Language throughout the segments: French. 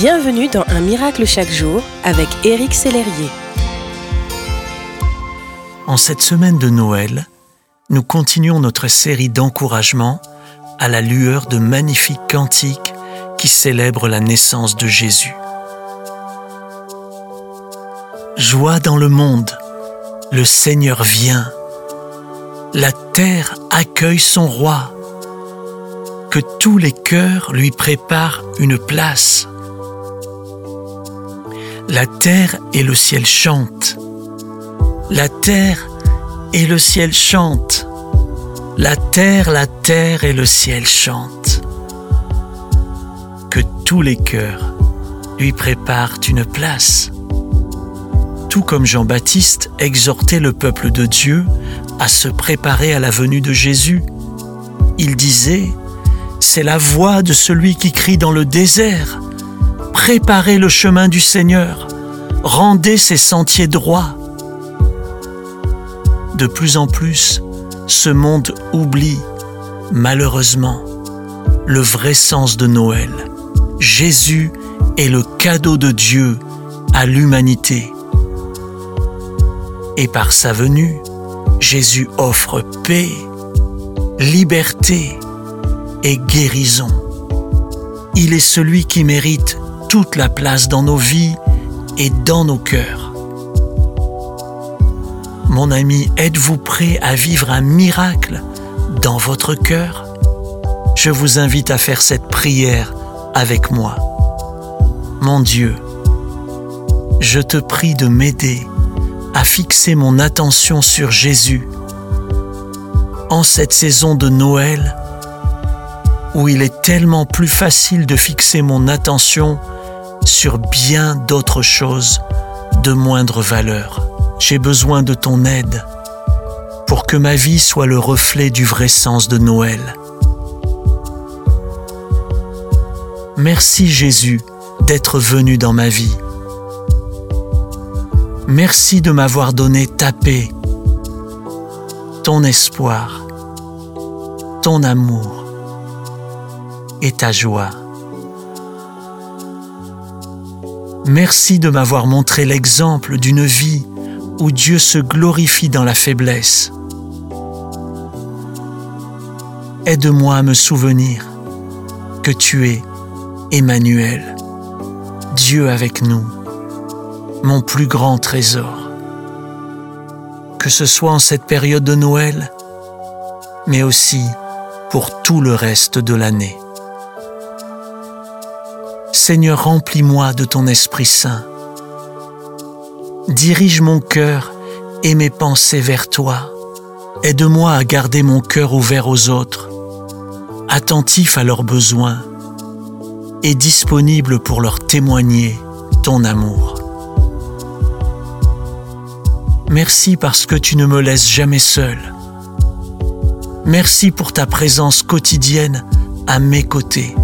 Bienvenue dans Un miracle chaque jour avec Éric Sellerier. En cette semaine de Noël, nous continuons notre série d'encouragement à la lueur de magnifiques cantiques qui célèbrent la naissance de Jésus. Joie dans le monde, le Seigneur vient. La terre accueille son roi. Que tous les cœurs lui préparent une place. La terre et le ciel chantent. La terre et le ciel chantent. La terre, la terre et le ciel chantent. Que tous les cœurs lui préparent une place. Tout comme Jean-Baptiste exhortait le peuple de Dieu à se préparer à la venue de Jésus. Il disait, C'est la voix de celui qui crie dans le désert. Préparez le chemin du Seigneur, rendez ses sentiers droits. De plus en plus, ce monde oublie, malheureusement, le vrai sens de Noël. Jésus est le cadeau de Dieu à l'humanité. Et par sa venue, Jésus offre paix, liberté et guérison. Il est celui qui mérite toute la place dans nos vies et dans nos cœurs. Mon ami, êtes-vous prêt à vivre un miracle dans votre cœur? Je vous invite à faire cette prière avec moi. Mon Dieu, je te prie de m'aider à fixer mon attention sur Jésus en cette saison de Noël où il est tellement plus facile de fixer mon attention sur bien d'autres choses de moindre valeur. J'ai besoin de ton aide pour que ma vie soit le reflet du vrai sens de Noël. Merci Jésus d'être venu dans ma vie. Merci de m'avoir donné ta paix, ton espoir, ton amour et ta joie. Merci de m'avoir montré l'exemple d'une vie où Dieu se glorifie dans la faiblesse. Aide-moi à me souvenir que tu es Emmanuel, Dieu avec nous, mon plus grand trésor. Que ce soit en cette période de Noël, mais aussi pour tout le reste de l'année. Seigneur, remplis-moi de ton Esprit Saint. Dirige mon cœur et mes pensées vers toi. Aide-moi à garder mon cœur ouvert aux autres, attentif à leurs besoins et disponible pour leur témoigner ton amour. Merci parce que tu ne me laisses jamais seul. Merci pour ta présence quotidienne à mes côtés.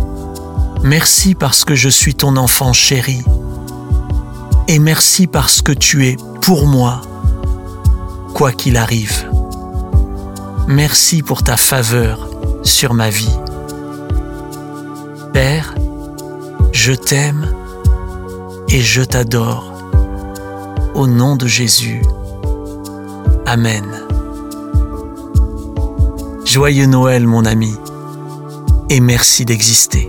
Merci parce que je suis ton enfant chéri. Et merci parce que tu es pour moi, quoi qu'il arrive. Merci pour ta faveur sur ma vie. Père, je t'aime et je t'adore. Au nom de Jésus. Amen. Joyeux Noël mon ami et merci d'exister.